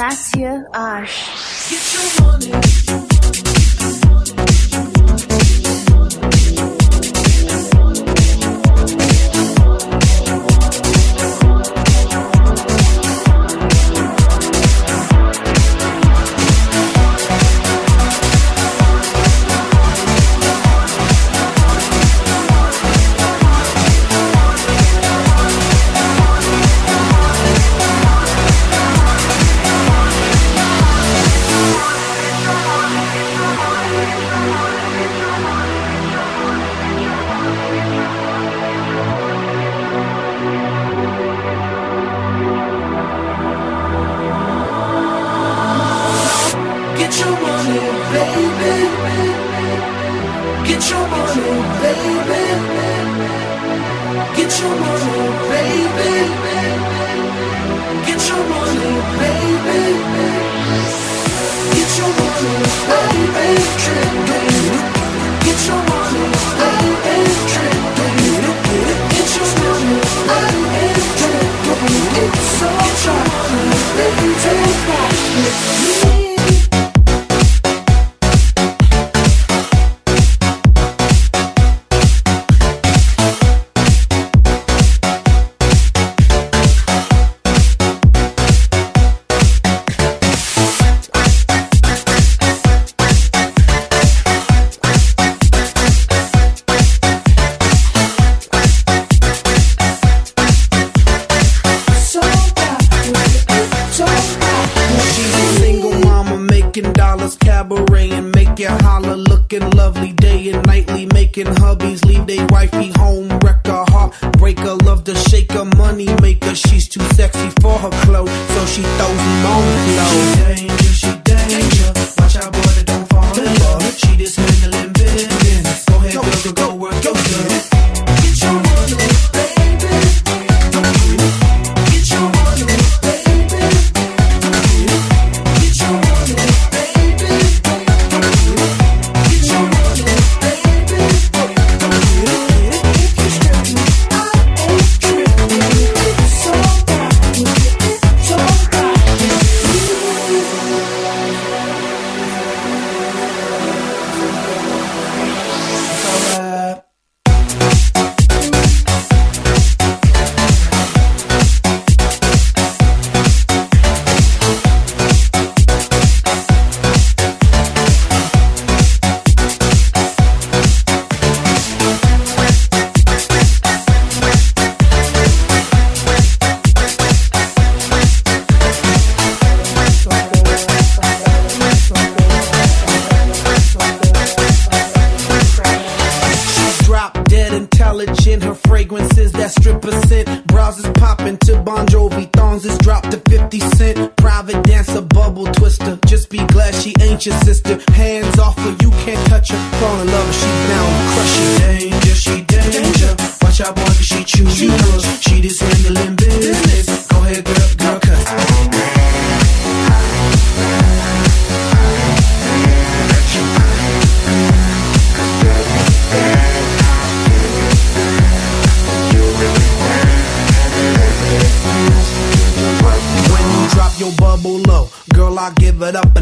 Mathieu H.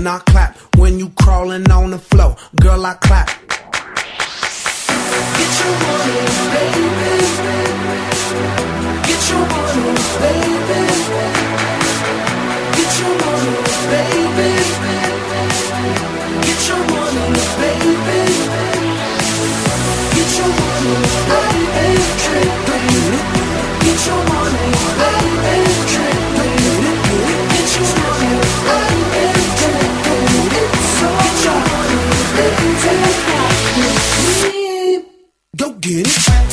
I clap. When you crawling on the floor, girl, I clap. Get your money. Get it?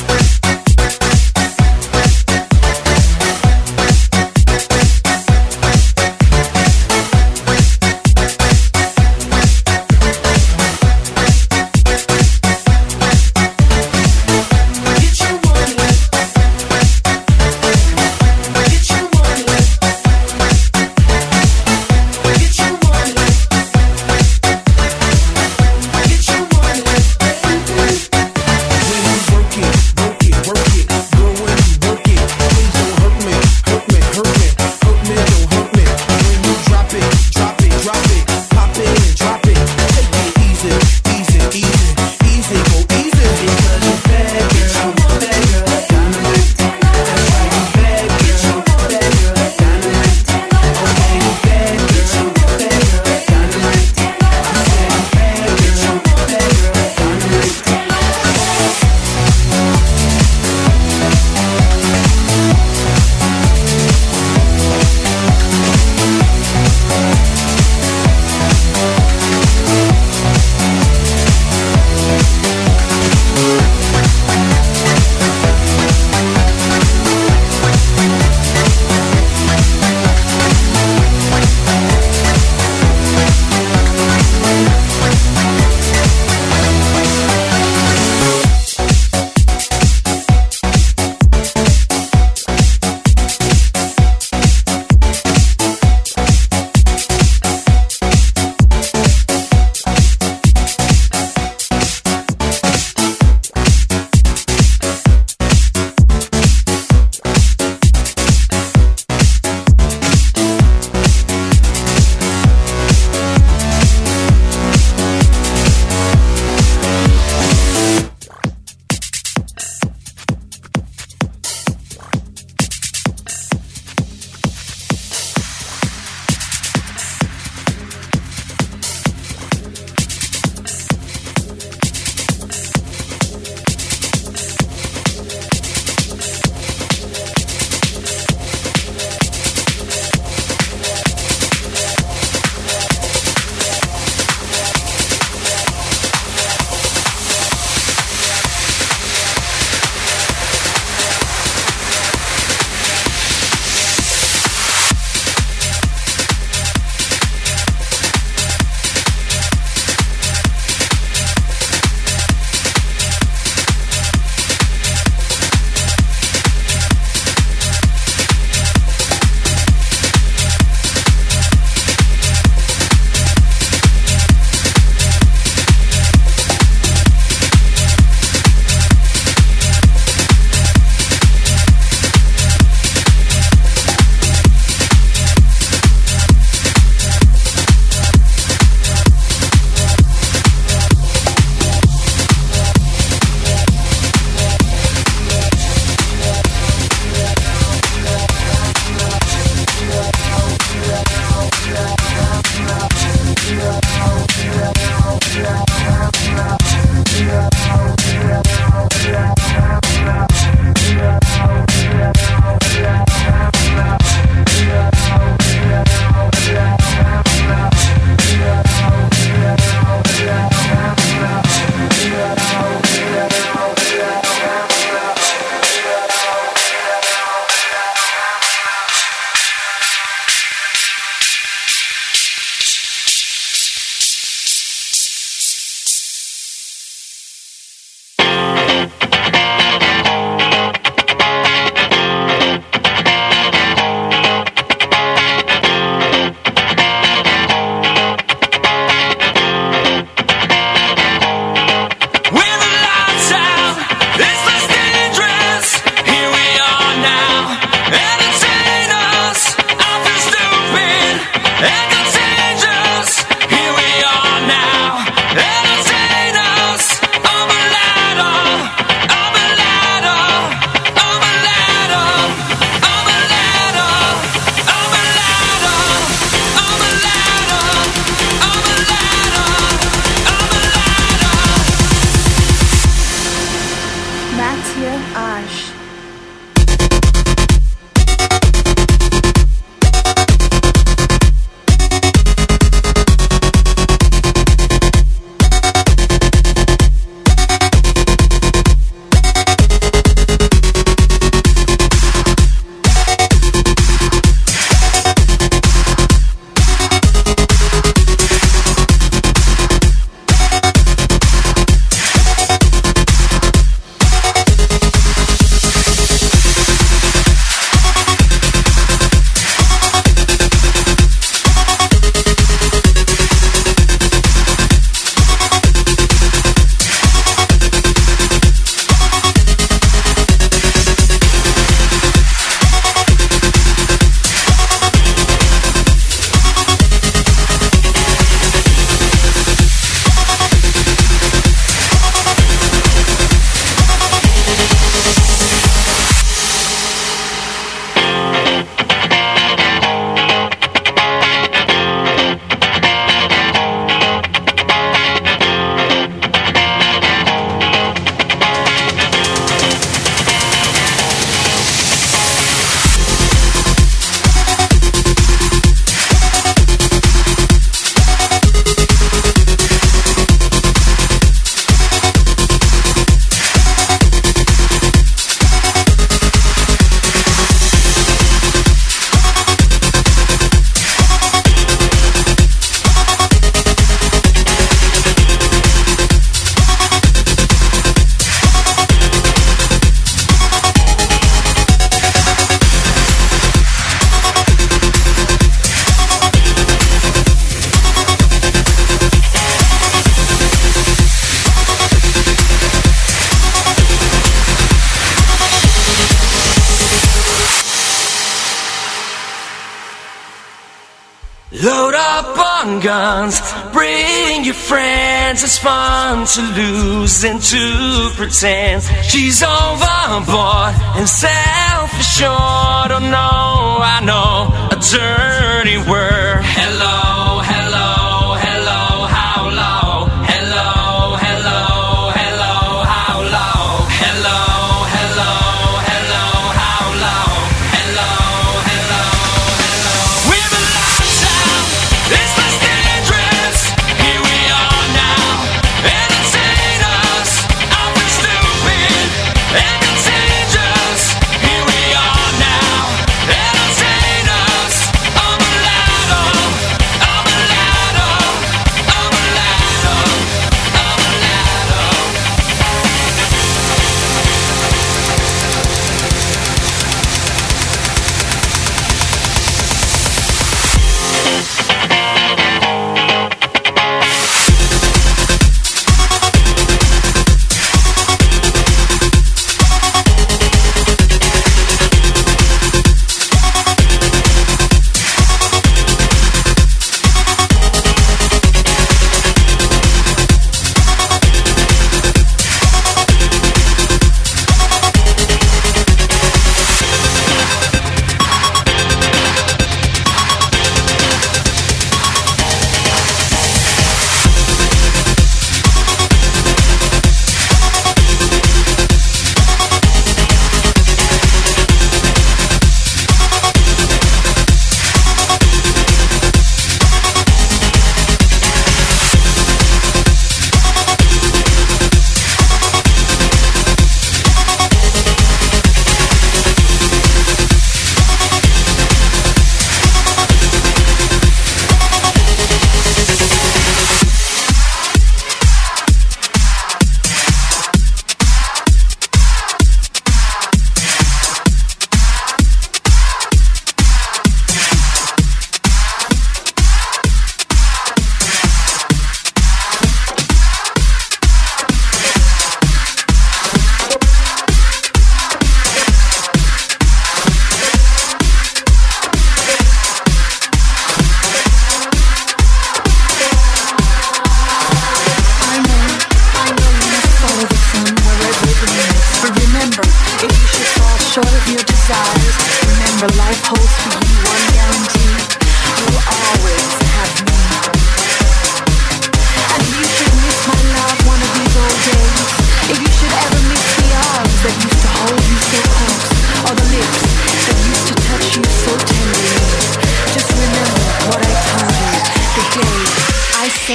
fun to lose and to pretend she's overboard and self assured. Oh no, I know a dirty word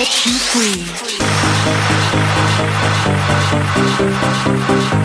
set you free.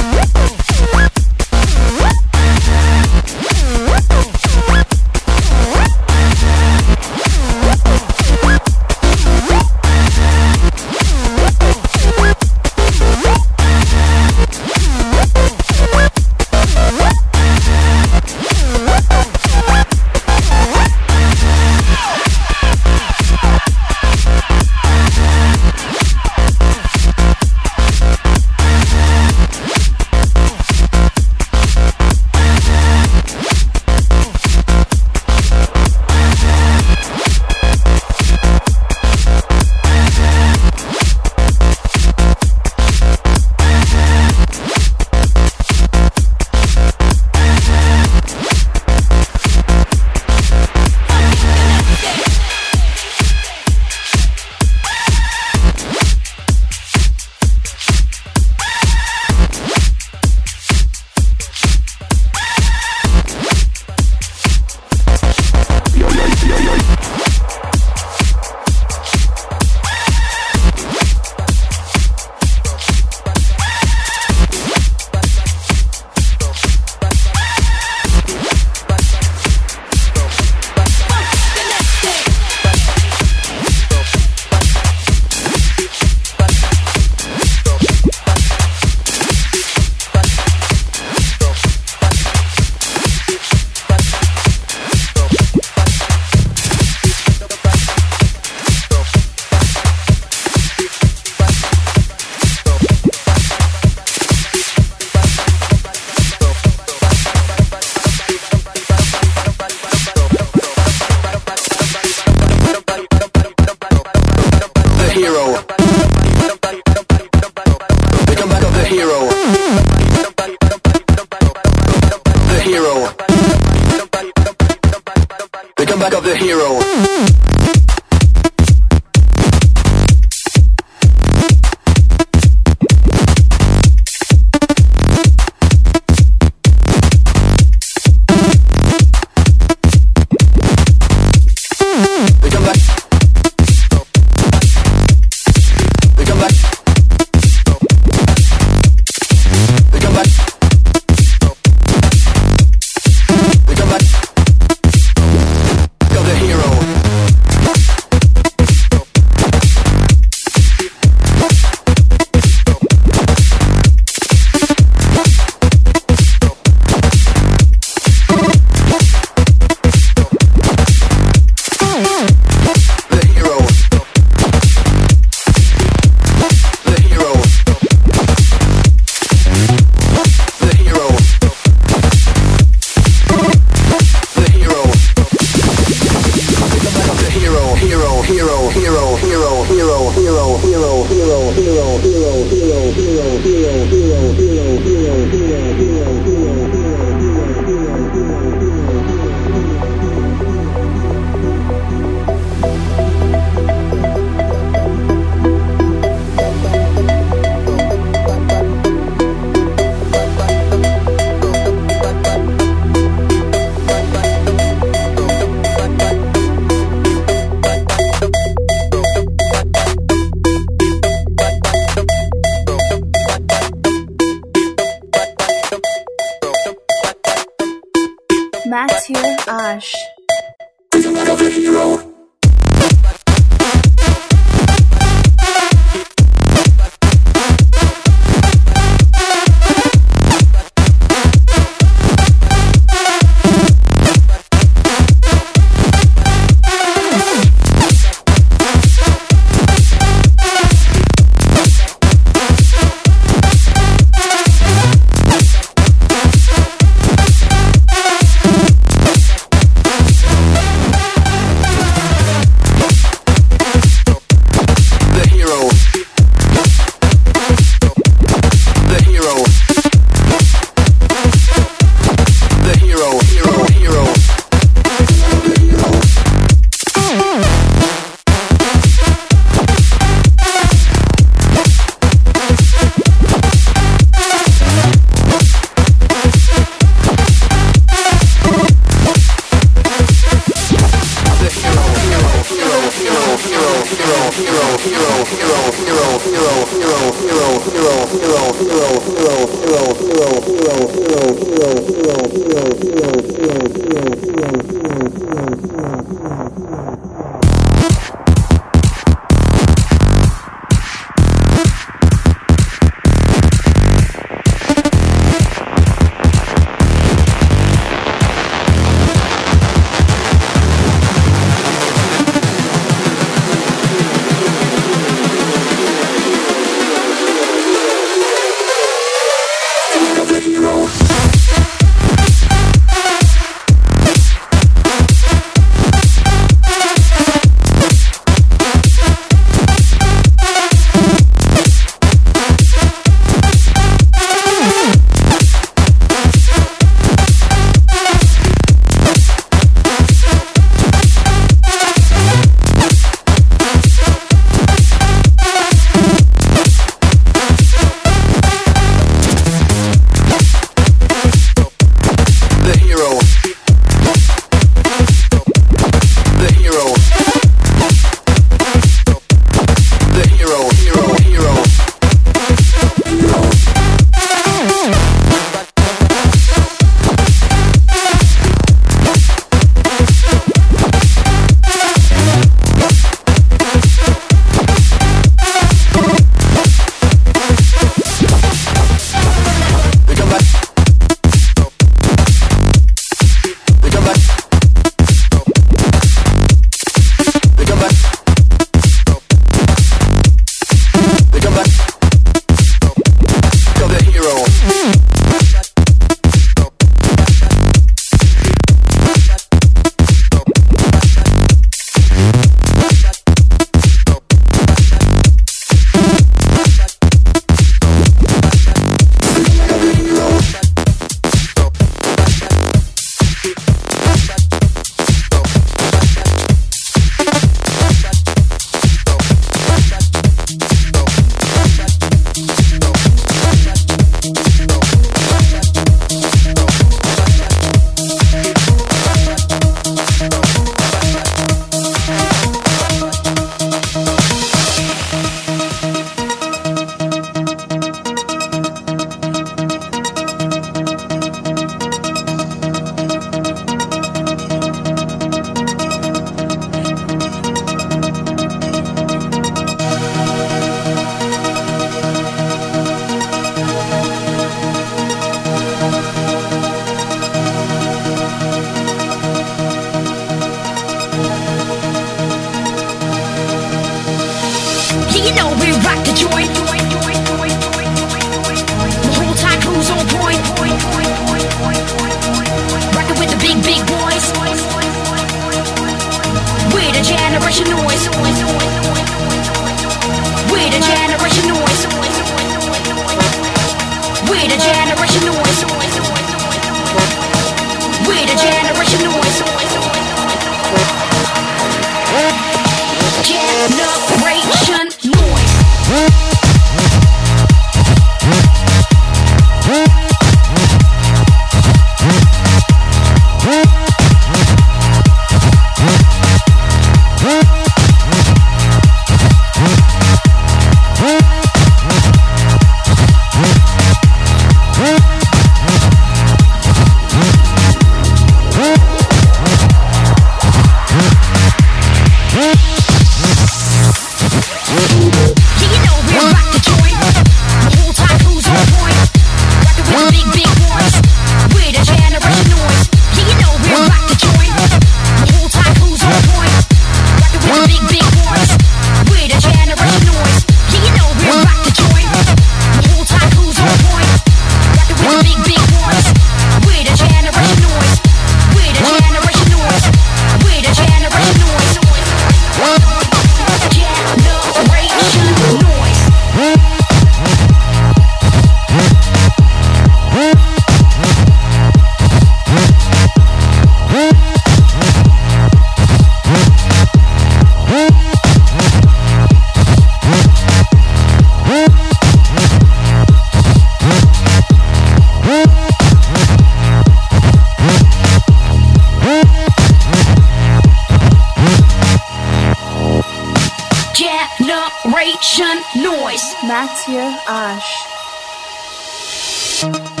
Yeah,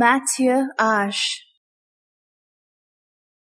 Mathieu H.